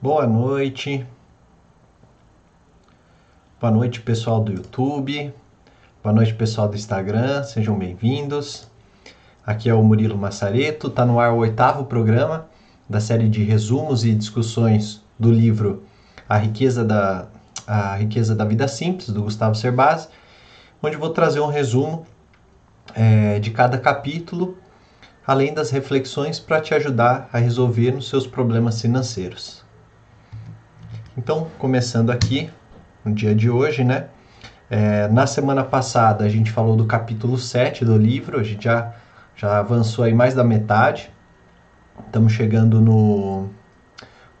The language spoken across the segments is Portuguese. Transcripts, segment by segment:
Boa noite. Boa noite, pessoal do YouTube. Boa noite, pessoal do Instagram. Sejam bem-vindos. Aqui é o Murilo Massareto. Está no ar o oitavo programa da série de resumos e discussões do livro A Riqueza da, a Riqueza da Vida Simples, do Gustavo Cerbasi, onde vou trazer um resumo é, de cada capítulo, além das reflexões para te ajudar a resolver os seus problemas financeiros. Então, começando aqui, no dia de hoje, né? É, na semana passada a gente falou do capítulo 7 do livro, a gente já, já avançou aí mais da metade, estamos chegando no,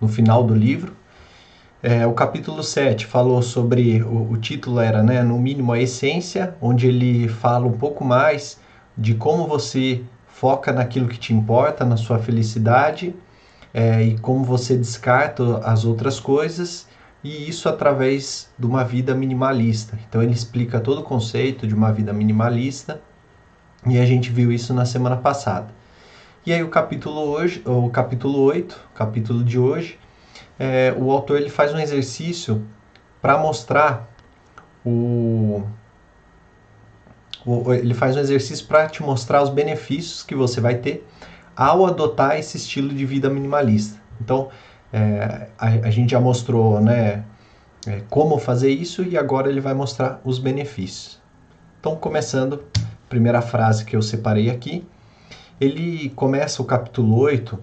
no final do livro. É, o capítulo 7 falou sobre, o, o, título era, né, no mínimo, a essência, onde ele fala um pouco mais de como você foca naquilo que te importa, na sua felicidade, é, e como você descarta as outras coisas, e isso através de uma vida minimalista. Então ele explica todo o conceito de uma vida minimalista, e a gente viu isso na semana passada. E aí o capítulo hoje, o capítulo 8, capítulo de hoje, é, o autor ele faz um exercício para mostrar o, o, ele faz um exercício para te mostrar os benefícios que você vai ter ao adotar esse estilo de vida minimalista. Então, é, a, a, gente já mostrou né, é, como fazer isso e agora ele vai mostrar os benefícios. Então, começando, primeira frase que eu separei aqui, ele começa o capítulo 8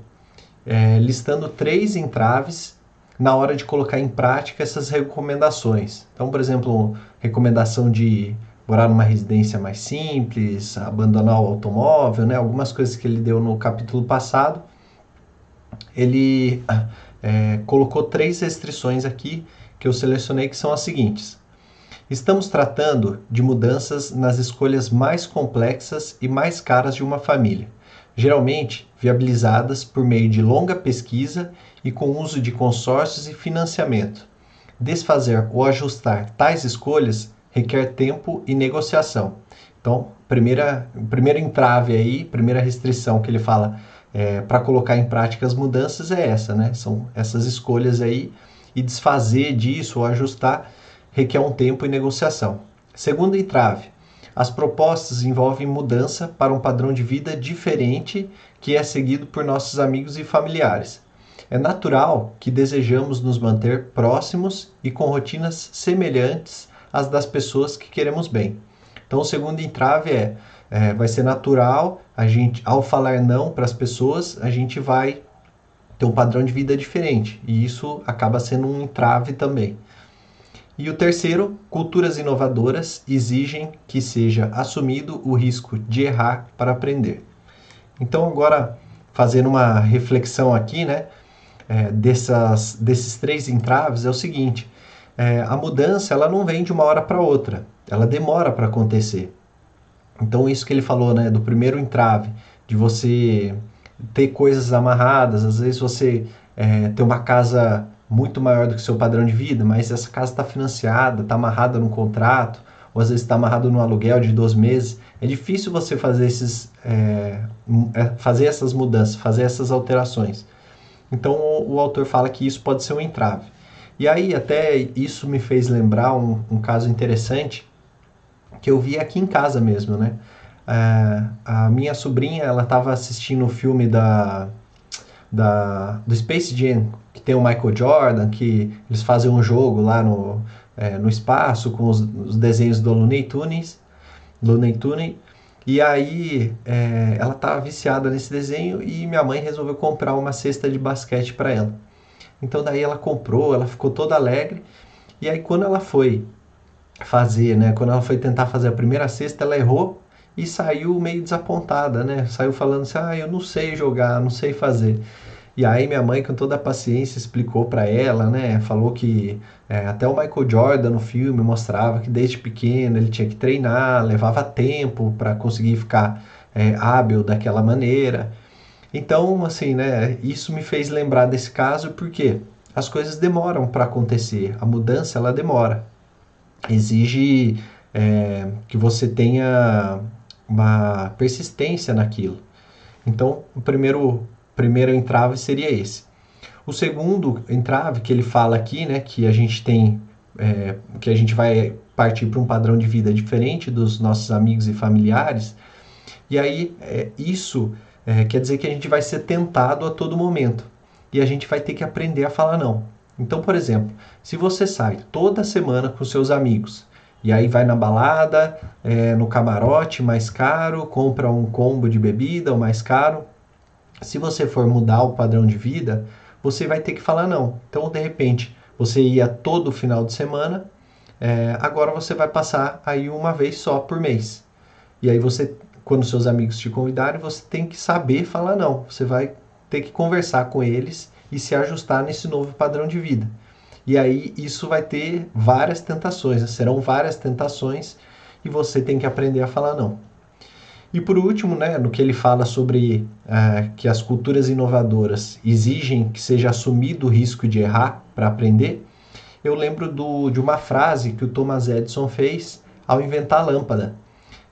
é, listando três entraves na hora de colocar em prática essas recomendações. Então, por exemplo, recomendação de morar numa residência mais simples, abandonar o automóvel, né? algumas coisas que ele deu no capítulo passado. Ele é, colocou três restrições aqui que eu selecionei que são as seguintes. Estamos tratando de mudanças nas escolhas mais complexas e mais caras de uma família, geralmente viabilizadas por meio de longa pesquisa e com uso de consórcios e financiamento. Desfazer ou ajustar tais escolhas requer tempo e negociação. Então, primeira, primeiro entrave aí, primeira restrição que ele fala é, para colocar em prática as mudanças é essa, né? São essas escolhas aí e desfazer disso ou ajustar requer um tempo e negociação. Segundo entrave, as propostas envolvem mudança para um padrão de vida diferente que é seguido por nossos amigos e familiares. É natural que desejamos nos manter próximos e com rotinas semelhantes as das pessoas que queremos bem. Então, o segundo entrave é, é vai ser natural, a gente, ao falar não para as pessoas, a gente vai ter um padrão de vida diferente, e isso acaba sendo um entrave também. E o terceiro, culturas inovadoras exigem que seja assumido o risco de errar para aprender. Então, agora, fazendo uma reflexão aqui, né, é, dessas, desses três entraves, é o seguinte: é, a mudança ela não vem de uma hora para outra, ela demora para acontecer. Então isso que ele falou, né, do primeiro entrave, de você ter coisas amarradas, às vezes você é, ter uma casa muito maior do que seu padrão de vida, mas essa casa está financiada, está amarrada num contrato, ou às vezes está amarrado num aluguel de dois meses. É difícil você fazer, esses, é, é fazer essas mudanças, fazer essas alterações. Então o, o autor fala que isso pode ser um entrave. E aí, até isso me fez lembrar um, um caso interessante que eu vi aqui em casa mesmo, né? É, a minha sobrinha, ela estava assistindo o filme da, da, do Space Jam, que tem o Michael Jordan, que eles fazem um jogo lá no, é, no espaço com os, os, desenhos do Looney Tunes, Looney Tunes, e aí é, ela estava viciada nesse desenho e minha mãe resolveu comprar uma cesta de basquete para ela. Então daí ela comprou, ela ficou toda alegre. E aí quando ela foi fazer, né, quando ela foi tentar fazer a primeira cesta, ela errou e saiu meio desapontada, né? Saiu falando assim: "Ah, eu não sei jogar, não sei fazer". E aí minha mãe, com toda a paciência, explicou para ela, né? Falou que é, até o Michael Jordan no filme mostrava que desde pequeno ele tinha que treinar, levava tempo para conseguir ficar é, hábil daquela maneira. Então, assim, né, isso me fez lembrar desse caso porque as coisas demoram para acontecer, a mudança ela demora, exige é, que você tenha uma persistência naquilo. Então, o primeiro, primeiro entrave seria esse. O segundo entrave que ele fala aqui, né, que a gente tem, é, que a gente vai partir para um padrão de vida diferente dos nossos amigos e familiares, e aí é, isso é, quer dizer que a gente vai ser tentado a todo momento e a gente vai ter que aprender a falar não. Então, por exemplo, se você sai toda semana com seus amigos e aí vai na balada, é, no camarote mais caro, compra um combo de bebida o mais caro, se você for mudar o padrão de vida, você vai ter que falar não. Então, de repente, você ia todo final de semana, é, agora você vai passar aí uma vez só por mês. E aí você, quando seus amigos te convidarem, você tem que saber falar não. Você vai ter que conversar com eles e se ajustar nesse novo padrão de vida. E aí isso vai ter várias tentações, né? serão várias tentações e você tem que aprender a falar não. E por último, né, no que ele fala sobre uh, que as culturas inovadoras exigem que seja assumido o risco de errar para aprender, eu lembro do, de uma frase que o Thomas Edison fez ao inventar a lâmpada.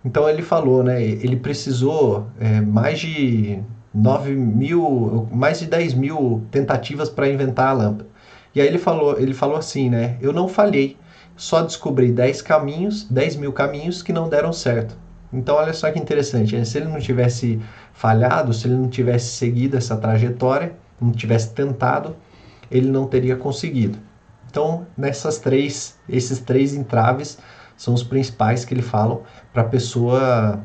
Então ele falou, né, ele precisou é, mais de 9 mil, mais de 10 mil tentativas para inventar a lâmpada. E aí ele falou, ele falou assim, né, eu não falhei, só descobri 10 caminhos, 10 mil caminhos que não deram certo. Então, olha só que interessante. Né? Se ele não tivesse falhado, se ele não tivesse seguido essa trajetória, não tivesse tentado, ele não teria conseguido. Então, nessas três, esses três entraves são os principais que ele falam para a pessoa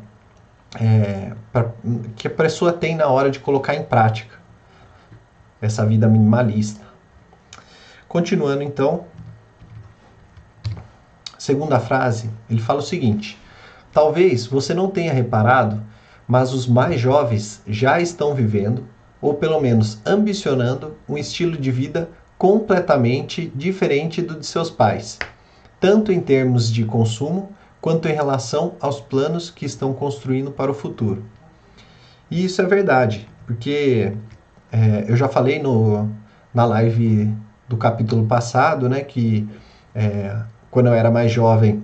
é, pra, que a pessoa tem na hora de colocar em prática essa vida minimalista. Continuando então, segunda frase, ele fala o seguinte: Talvez você não tenha reparado, mas os mais jovens já estão vivendo, ou pelo menos ambicionando, um estilo de vida completamente diferente do de seus pais, tanto em termos de consumo quanto em relação aos planos que estão construindo para o futuro. E isso é verdade, porque é, eu já falei no, na live do capítulo passado, né, que é, quando eu era mais jovem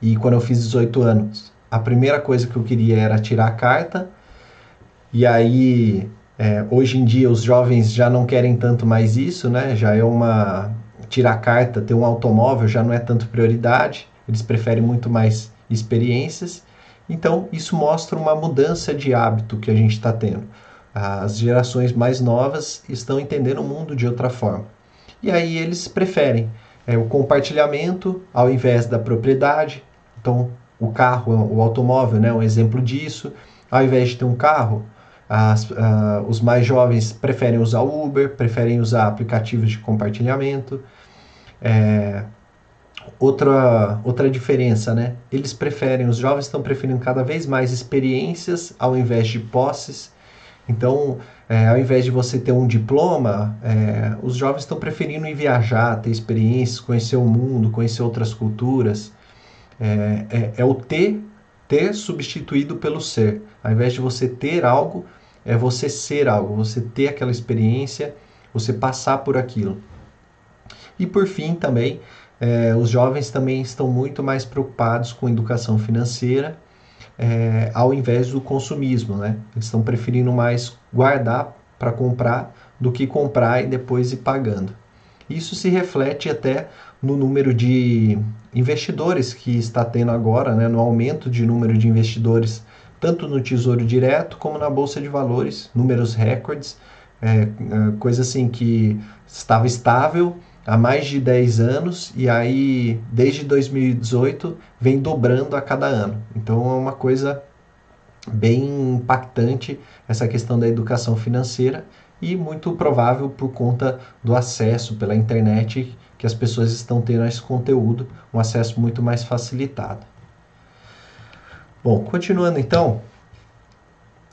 e quando eu fiz 18 anos, a primeira coisa que eu queria era tirar a carta. E aí, é, hoje em dia, os jovens já não querem tanto mais isso, né? Já é uma. Tirar carta, ter um automóvel já não é tanto prioridade. Eles preferem muito mais experiências. Então, isso mostra uma mudança de hábito que a gente está tendo. As gerações mais novas estão entendendo o mundo de outra forma. E aí eles preferem é, o compartilhamento ao invés da propriedade, então, o carro, o automóvel, né, um exemplo disso. Ao invés de ter um carro, as, uh, os mais jovens preferem usar Uber, preferem usar aplicativos de compartilhamento. É, outra, outra diferença, né? Eles preferem, os jovens estão preferindo cada vez mais experiências ao invés de posses. Então, é, ao invés de você ter um diploma, é, os jovens estão preferindo ir viajar, ter experiências, conhecer o mundo, conhecer outras culturas. É, é, é, o ter, ter substituído pelo ser. Ao invés de você ter algo, é você ser algo, você ter aquela experiência, você passar por aquilo. E por fim também, é, os jovens também estão muito mais preocupados com educação financeira é, ao invés do consumismo, né? Eles estão preferindo mais guardar para comprar do que comprar e depois ir pagando. Isso se reflete até no número de investidores que está tendo agora, né, no aumento de número de investidores, tanto no Tesouro Direto como na Bolsa de Valores, números recordes, é, coisa assim que estava estável há mais de 10 anos e aí desde 2018 vem dobrando a cada ano. Então é uma coisa bem impactante essa questão da educação financeira e muito provável por conta do acesso pela internet que as pessoas estão tendo a esse conteúdo, um acesso muito mais facilitado. Bom, continuando então,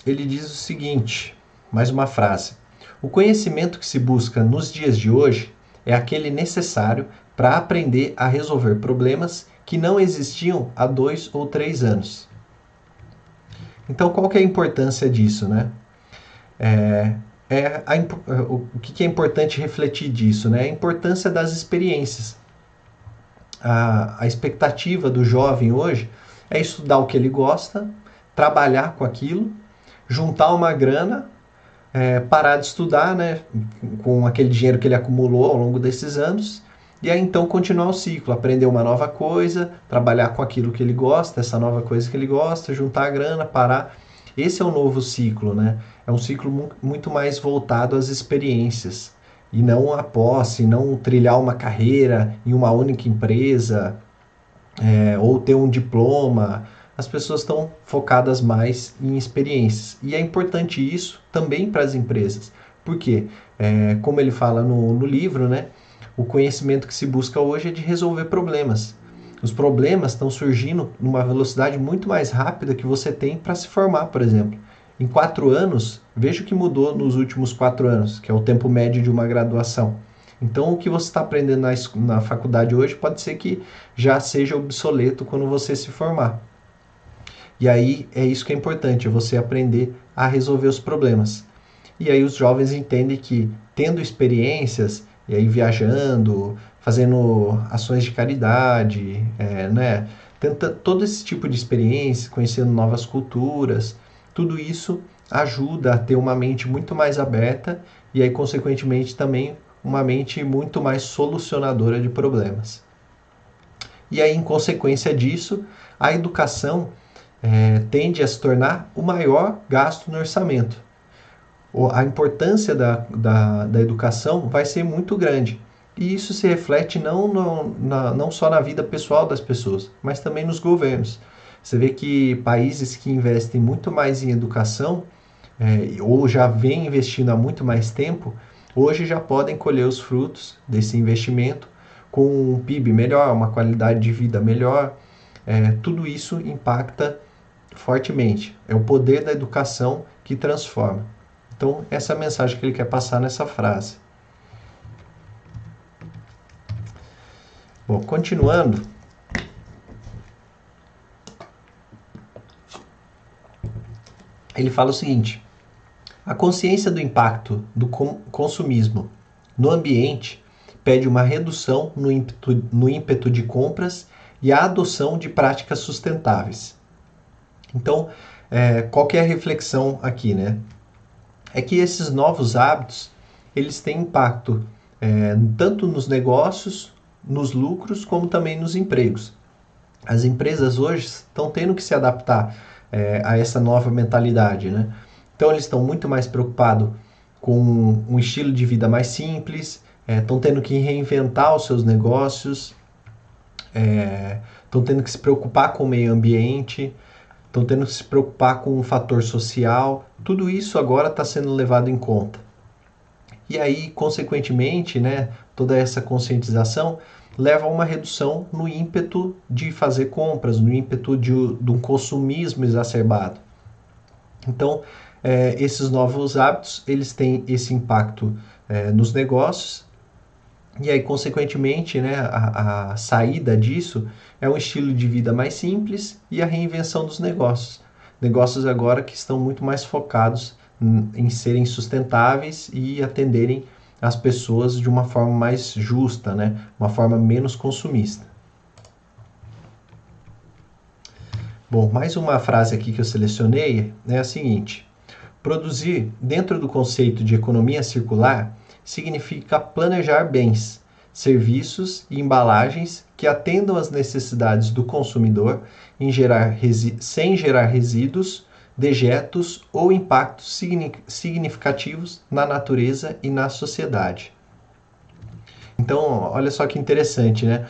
ele diz o seguinte, mais uma frase: O conhecimento que se busca nos dias de hoje é aquele necessário para aprender a resolver problemas que não existiam há dois ou três anos. Então, qual que é a importância disso, né? É, é a, o que é importante refletir disso, né? A importância das experiências. A, a expectativa do jovem hoje é estudar o que ele gosta, trabalhar com aquilo, juntar uma grana, é, parar de estudar, né, com aquele dinheiro que ele acumulou ao longo desses anos, e aí então continuar o ciclo, aprender uma nova coisa, trabalhar com aquilo que ele gosta, essa nova coisa que ele gosta, juntar a grana, parar. Esse é o novo ciclo, né? É um ciclo muito mais voltado às experiências e não a posse, não trilhar uma carreira em uma única empresa é, ou ter um diploma as pessoas estão focadas mais em experiências. E é importante isso também para as empresas. Porque, é, como ele fala no, no livro, né, o conhecimento que se busca hoje é de resolver problemas. Os problemas estão surgindo numa velocidade muito mais rápida que você tem para se formar, por exemplo. Em quatro anos, veja o que mudou nos últimos quatro anos, que é o tempo médio de uma graduação. Então, o que você está aprendendo na, na faculdade hoje pode ser que já seja obsoleto quando você se formar. E aí é isso que é importante, é você aprender a resolver os problemas. E aí os jovens entendem que tendo experiências, e aí viajando, fazendo ações de caridade, é, né, tenta todo esse tipo de experiência, conhecendo novas culturas, tudo isso ajuda a ter uma mente muito mais aberta e aí consequentemente também uma mente muito mais solucionadora de problemas. E aí em consequência disso, a educação é, tende a se tornar o maior gasto no orçamento. A importância da, da, da educação vai ser muito grande. E isso se reflete não, no, na, não só na vida pessoal das pessoas, mas também nos governos. Você vê que países que investem muito mais em educação, é, ou já vêm investindo há muito mais tempo, hoje já podem colher os frutos desse investimento com um PIB melhor, uma qualidade de vida melhor. É, tudo isso impacta fortemente. É o poder da educação que transforma. Então, essa é a mensagem que ele quer passar nessa frase. Bom, continuando. Ele fala o seguinte: a consciência do impacto do consumismo no ambiente pede uma redução no ímpeto, no ímpeto de compras e a adoção de práticas sustentáveis. Então, é, qual é a reflexão aqui, né? É que esses novos hábitos, eles têm impacto é, tanto nos negócios, nos lucros, como também nos empregos. As empresas hoje estão tendo que se adaptar é, a essa nova mentalidade, né? Então, eles estão muito mais preocupados com um estilo de vida mais simples, estão é, tendo que reinventar os seus negócios, estão é, tendo que se preocupar com o meio ambiente, estão tendo que se preocupar com o fator social, tudo isso agora está sendo levado em conta. E aí, consequentemente, né, toda essa conscientização leva a uma redução no ímpeto de fazer compras, no ímpeto de, de um consumismo exacerbado. Então, é, esses novos hábitos, eles têm esse impacto é, nos negócios, e aí, consequentemente, né, a, a saída disso é um estilo de vida mais simples e a reinvenção dos negócios. Negócios agora que estão muito mais focados em serem sustentáveis e atenderem as pessoas de uma forma mais justa, né? uma forma menos consumista. Bom, mais uma frase aqui que eu selecionei é a seguinte: produzir dentro do conceito de economia circular significa planejar bens, serviços e embalagens que atendam às necessidades do consumidor gerar sem gerar resíduos, dejetos ou impactos significativos na natureza e na sociedade. Então, olha só que interessante, né?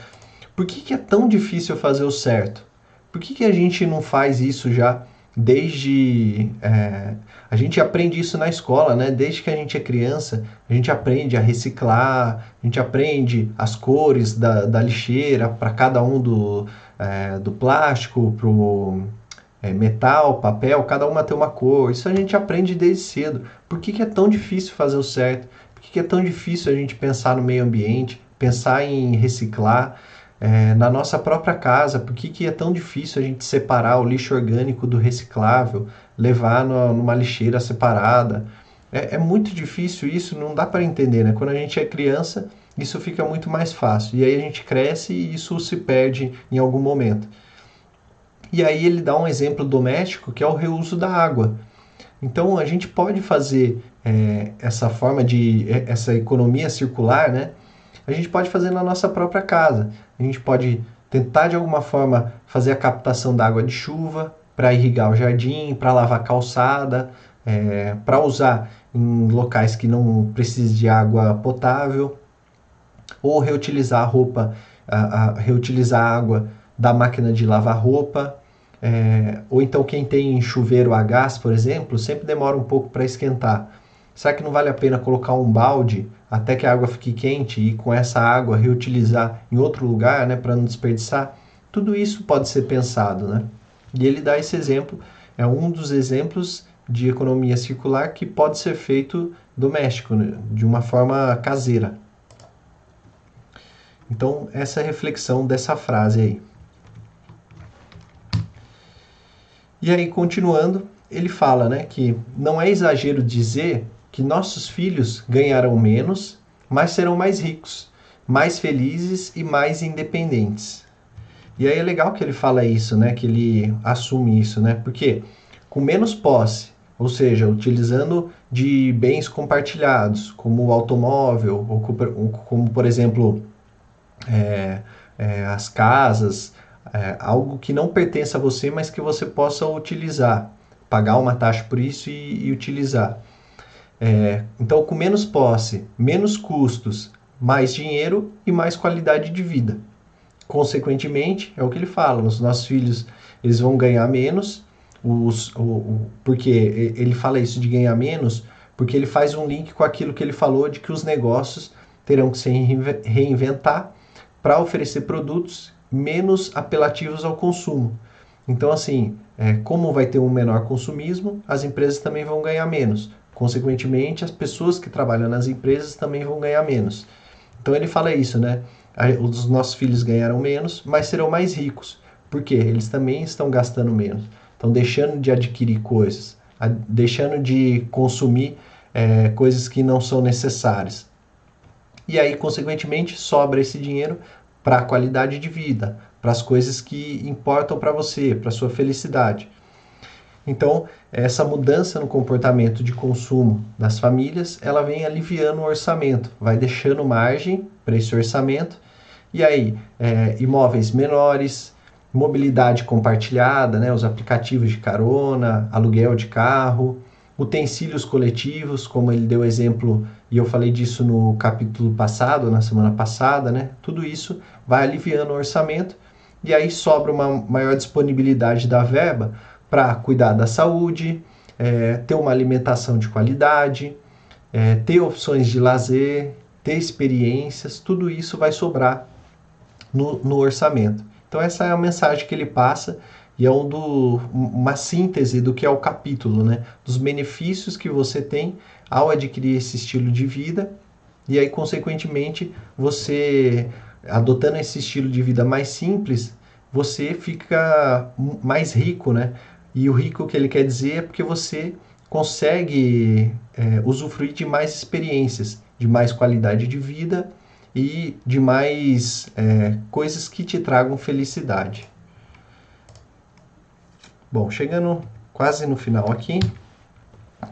Por que, que é tão difícil fazer o certo? Por que, que a gente não faz isso já desde. É, a gente aprende isso na escola, né? Desde que a gente é criança, a gente aprende a reciclar, a gente aprende as cores da, da lixeira para cada um do, é, do plástico, pro é, metal, papel, cada uma tem uma cor. Isso a gente aprende desde cedo. Por que, que é tão difícil fazer o certo? Por que, que é tão difícil a gente pensar no meio ambiente, pensar em reciclar? É, na nossa própria casa, por que, que é tão difícil a gente separar o lixo orgânico do reciclável, levar no, numa lixeira separada? É, é, muito difícil isso, não dá para entender, né? Quando a gente é criança, isso fica muito mais fácil. E aí a gente cresce e isso se perde em algum momento. E aí ele dá um exemplo doméstico que é o reuso da água. Então a gente pode fazer é, essa forma de é, essa economia circular, né? A gente pode fazer na nossa própria casa. A gente pode tentar de alguma forma fazer a captação da água de chuva para irrigar o jardim, para lavar calçada, é, para usar em locais que não precise de água potável, ou reutilizar a roupa, a, a, reutilizar a água da máquina de lavar roupa, é, ou então quem tem chuveiro a gás, por exemplo, sempre demora um pouco para esquentar. Será que não vale a pena colocar um balde até que a água fique quente e com essa água reutilizar em outro lugar, né, para não desperdiçar? Tudo isso pode ser pensado, né? E ele dá esse exemplo, é um dos exemplos de economia circular que pode ser feito doméstico, né? de uma forma caseira. Então, essa é a reflexão dessa frase aí. E aí, continuando, ele fala né, que não é exagero dizer que nossos filhos ganharão menos, mas serão mais ricos, mais felizes e mais independentes. E aí é legal que ele fala isso, né? Que ele assume isso, né? Porque com menos posse ou seja, utilizando de bens compartilhados, como o automóvel, ou como, por exemplo, é, é, as casas, é, algo que não pertence a você, mas que você possa utilizar, pagar uma taxa por isso e, e utilizar. É, então, com menos posse, menos custos, mais dinheiro e mais qualidade de vida. Consequentemente, é o que ele fala, os nossos filhos eles vão ganhar menos os, o, o, porque ele fala isso de ganhar menos, porque ele faz um link com aquilo que ele falou de que os negócios terão que se reinventar para oferecer produtos menos apelativos ao consumo. Então, assim, é, como vai ter um menor consumismo, as empresas também vão ganhar menos. Consequentemente, as pessoas que trabalham nas empresas também vão ganhar menos. Então, ele fala isso, né? Os nossos filhos ganharão menos, mas serão mais ricos. Por quê? Eles também estão gastando menos. Estão deixando de adquirir coisas, deixando de consumir é, coisas que não são necessárias. E aí, consequentemente, sobra esse dinheiro para a qualidade de vida, para as coisas que importam para você, para sua felicidade. Então, essa mudança no comportamento de consumo das famílias, ela vem aliviando o orçamento, vai deixando margem para esse orçamento. E aí, é, imóveis menores, mobilidade compartilhada, né, os aplicativos de carona, aluguel de carro, utensílios coletivos, como ele deu exemplo e eu falei disso no capítulo passado, na semana passada, né? Tudo isso vai aliviando o orçamento e aí sobra uma maior disponibilidade da verba para cuidar da saúde, é, ter uma alimentação de qualidade, é, ter opções de lazer, ter experiências, tudo isso vai sobrar no, no orçamento. Então essa é a mensagem que ele passa e é um do, uma síntese do que é o capítulo, né? Dos benefícios que você tem ao adquirir esse estilo de vida e aí consequentemente você adotando esse estilo de vida mais simples, você fica mais rico, né? E o rico que ele quer dizer é porque você consegue é, usufruir de mais experiências, de mais qualidade de vida e de mais é, coisas que te tragam felicidade. Bom, chegando quase no final aqui,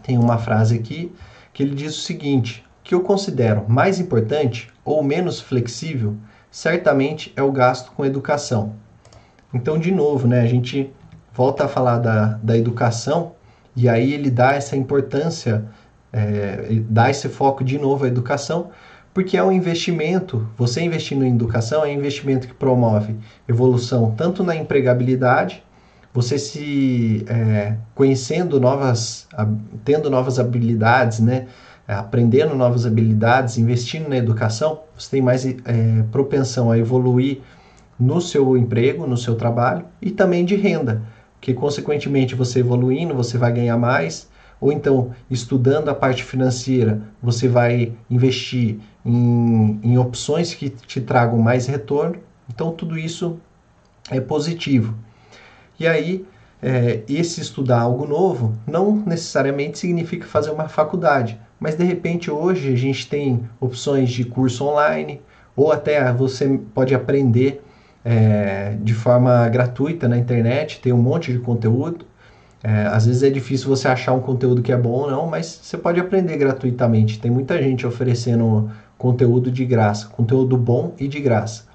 tem uma frase aqui que ele diz o seguinte: que eu considero mais importante ou menos flexível, certamente é o gasto com educação. Então, de novo, né, a gente volta a falar da, da educação e aí ele dá essa importância, é, dá esse foco de novo à educação, porque é um investimento, você investindo em educação é um investimento que promove evolução tanto na empregabilidade, você se é, conhecendo novas, tendo novas habilidades, né, aprendendo novas habilidades, investindo na educação, você tem mais é, propensão a evoluir no seu emprego, no seu trabalho e também de renda, que consequentemente você evoluindo, você vai ganhar mais, ou então estudando a parte financeira, você vai investir em, em opções que te tragam mais retorno. Então, tudo isso é positivo. E aí, é, esse estudar algo novo não necessariamente significa fazer uma faculdade, mas de repente hoje a gente tem opções de curso online, ou até você pode aprender é, de forma gratuita na internet, tem um monte de conteúdo. É, às vezes é difícil você achar um conteúdo que é bom ou não, mas você pode aprender gratuitamente. Tem muita gente oferecendo conteúdo de graça, conteúdo bom e de graça.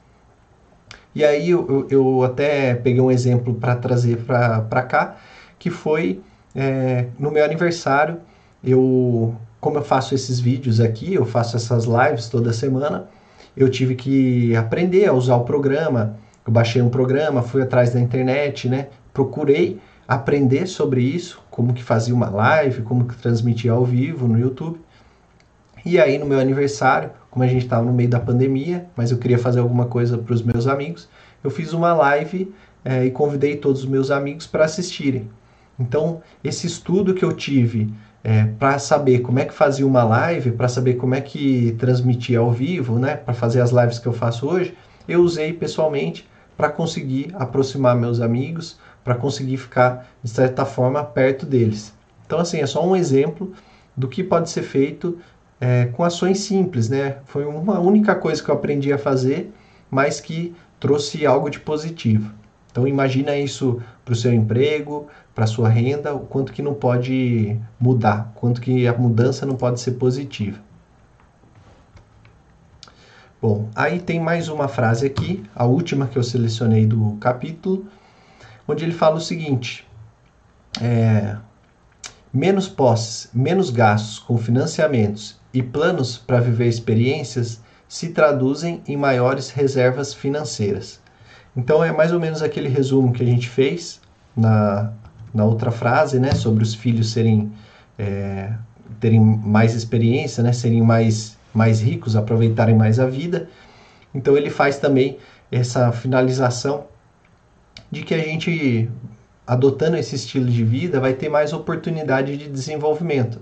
E aí eu, eu até peguei um exemplo para trazer para cá, que foi é, no meu aniversário, eu, como eu faço esses vídeos aqui, eu faço essas lives toda semana, eu tive que aprender a usar o programa. Eu baixei um programa, fui atrás da internet, né? Procurei aprender sobre isso, como que fazia uma live, como que transmitia ao vivo no YouTube. E aí no meu aniversário, como a gente estava no meio da pandemia, mas eu queria fazer alguma coisa para os meus amigos, eu fiz uma live é, e convidei todos os meus amigos para assistirem. Então, esse estudo que eu tive é, para saber como é que fazia uma live, para saber como é que transmitia ao vivo, né, para fazer as lives que eu faço hoje, eu usei pessoalmente para conseguir aproximar meus amigos, para conseguir ficar, de certa forma, perto deles. Então, assim, é só um exemplo do que pode ser feito é, com ações simples, né? Foi uma única coisa que eu aprendi a fazer, mas que trouxe algo de positivo. Então, imagina isso para o seu emprego, para sua renda, o quanto que não pode mudar, quanto que a mudança não pode ser positiva. Bom, aí tem mais uma frase aqui, a última que eu selecionei do capítulo, onde ele fala o seguinte: é, menos posses, menos gastos com financiamentos e planos para viver experiências se traduzem em maiores reservas financeiras. Então é mais ou menos aquele resumo que a gente fez na, na outra frase, né, sobre os filhos serem é, terem mais experiência, né, serem mais mais ricos, aproveitarem mais a vida. Então ele faz também essa finalização de que a gente, adotando esse estilo de vida, vai ter mais oportunidade de desenvolvimento,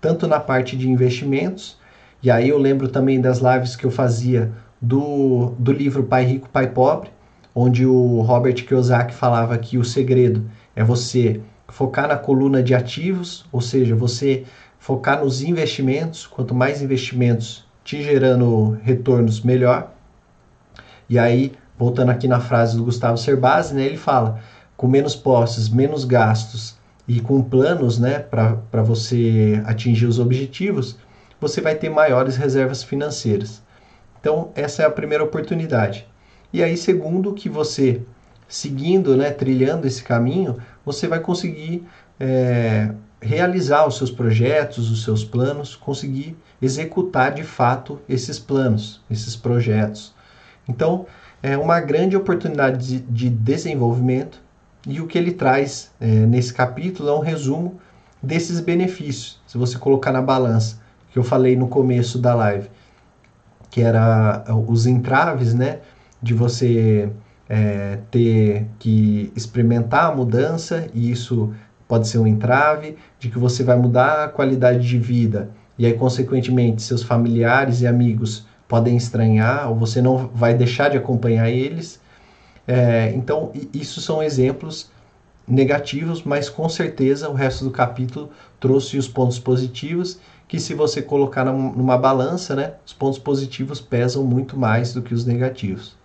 tanto na parte de investimentos, e aí eu lembro também das lives que eu fazia do, do livro Pai Rico, Pai Pobre, onde o Robert Kiyosaki falava que o segredo é você focar na coluna de ativos, ou seja, você focar nos investimentos, quanto mais investimentos te gerando retornos, melhor. E aí voltando aqui na frase do Gustavo Cerbasi, né, ele fala: com menos posses, menos gastos e com planos né, para você atingir os objetivos, você vai ter maiores reservas financeiras. Então, essa é a primeira oportunidade. E aí, segundo, que você, seguindo, né, trilhando esse caminho, você vai conseguir é, realizar os seus projetos, os seus planos, conseguir executar de fato esses planos, esses projetos. Então, é uma grande oportunidade de, de desenvolvimento e o que ele traz é, nesse capítulo é um resumo desses benefícios. Se você colocar na balança, que eu falei no começo da live, que era os entraves, né, de você é, ter que experimentar a mudança e isso pode ser um entrave, de que você vai mudar a qualidade de vida e aí consequentemente seus familiares e amigos podem estranhar ou você não vai deixar de acompanhar eles. É, então, isso são exemplos negativos, mas com certeza o resto do capítulo trouxe os pontos positivos, que se você colocar numa balança, né, os pontos positivos pesam muito mais do que os negativos.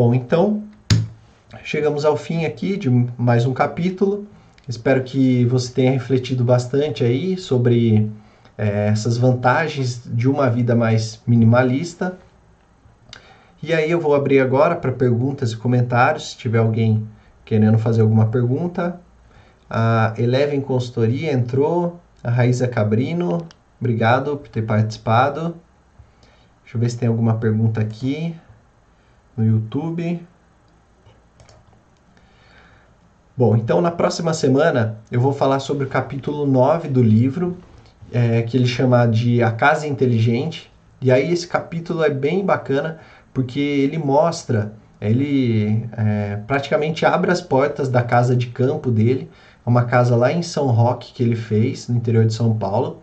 Bom, então chegamos ao fim aqui de mais um capítulo. Espero que você tenha refletido bastante aí sobre é, essas vantagens de uma vida mais minimalista. E aí eu vou abrir agora para perguntas e comentários, se tiver alguém querendo fazer alguma pergunta. A Eleven Consultoria entrou, a Raíza Cabrino, obrigado por ter participado. Deixa eu ver se tem alguma pergunta aqui no YouTube. Bom, então na próxima semana eu vou falar sobre o capítulo 9 do livro, é, que ele chama de A Casa Inteligente. E aí esse capítulo é bem bacana porque ele mostra, ele é, praticamente abre as portas da casa de campo dele, é uma casa lá em São Roque que ele fez, no interior de São Paulo.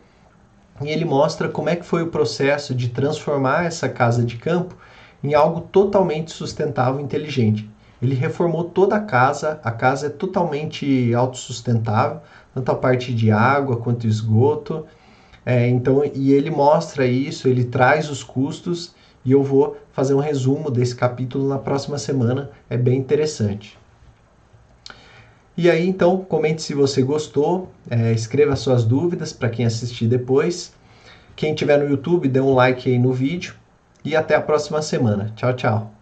E ele mostra como é que foi o processo de transformar essa casa de campo em algo totalmente sustentável e inteligente. Ele reformou toda a casa, a casa é totalmente autossustentável, tanto a parte de água quanto esgoto. É, então, e ele mostra isso, ele traz os custos e eu vou fazer um resumo desse capítulo na próxima semana. É bem interessante. E aí, então, comente se você gostou, é, escreva suas dúvidas para quem assistir depois. Quem tiver no YouTube, dê um like aí no vídeo e até a próxima semana. Tchau, tchau.